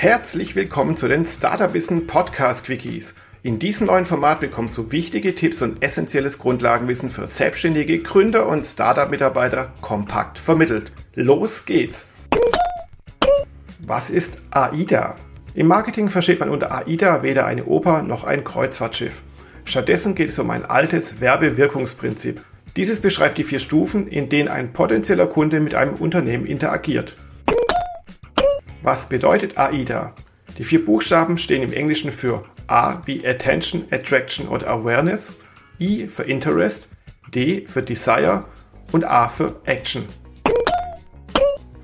Herzlich willkommen zu den Startup Wissen Podcast Quickies. In diesem neuen Format bekommst du wichtige Tipps und essentielles Grundlagenwissen für selbstständige Gründer und Startup-Mitarbeiter kompakt vermittelt. Los geht's! Was ist AIDA? Im Marketing versteht man unter AIDA weder eine Oper noch ein Kreuzfahrtschiff. Stattdessen geht es um ein altes Werbewirkungsprinzip. Dieses beschreibt die vier Stufen, in denen ein potenzieller Kunde mit einem Unternehmen interagiert. Was bedeutet AIDA? Die vier Buchstaben stehen im Englischen für A wie Attention, Attraction oder Awareness, I für Interest, D für Desire und A für Action.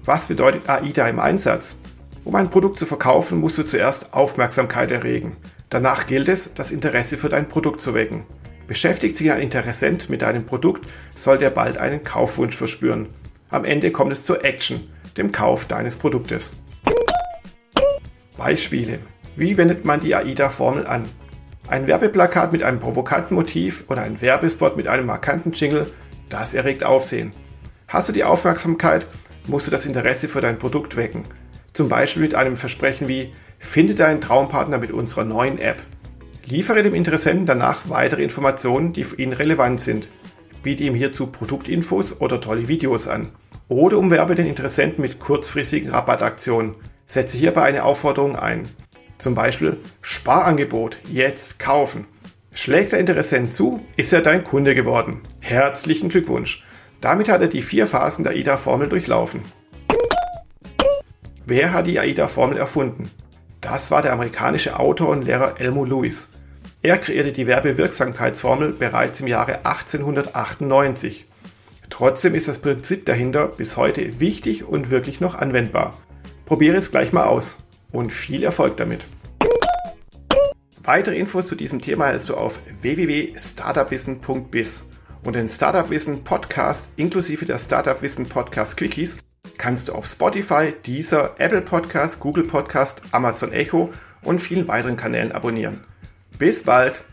Was bedeutet AIDA im Einsatz? Um ein Produkt zu verkaufen, musst du zuerst Aufmerksamkeit erregen. Danach gilt es, das Interesse für dein Produkt zu wecken. Beschäftigt sich ein Interessent mit deinem Produkt, soll der bald einen Kaufwunsch verspüren. Am Ende kommt es zur Action, dem Kauf deines Produktes. Beispiele. Wie wendet man die AIDA-Formel an? Ein Werbeplakat mit einem provokanten Motiv oder ein Werbespot mit einem markanten Jingle, das erregt Aufsehen. Hast du die Aufmerksamkeit, musst du das Interesse für dein Produkt wecken. Zum Beispiel mit einem Versprechen wie Finde deinen Traumpartner mit unserer neuen App. Liefere dem Interessenten danach weitere Informationen, die für ihn relevant sind. Biete ihm hierzu Produktinfos oder tolle Videos an. Oder umwerbe den Interessenten mit kurzfristigen Rabattaktionen. Setze hierbei eine Aufforderung ein. Zum Beispiel Sparangebot, jetzt kaufen. Schlägt der Interessent zu, ist er dein Kunde geworden. Herzlichen Glückwunsch. Damit hat er die vier Phasen der AIDA-Formel durchlaufen. Wer hat die AIDA-Formel erfunden? Das war der amerikanische Autor und Lehrer Elmo Lewis. Er kreierte die Werbewirksamkeitsformel bereits im Jahre 1898. Trotzdem ist das Prinzip dahinter bis heute wichtig und wirklich noch anwendbar. Probiere es gleich mal aus und viel Erfolg damit. Weitere Infos zu diesem Thema erhältst du auf www.startupwissen.biz und den Startup Wissen Podcast inklusive der Startup Wissen Podcast Quickies kannst du auf Spotify, Deezer, Apple Podcast, Google Podcast, Amazon Echo und vielen weiteren Kanälen abonnieren. Bis bald!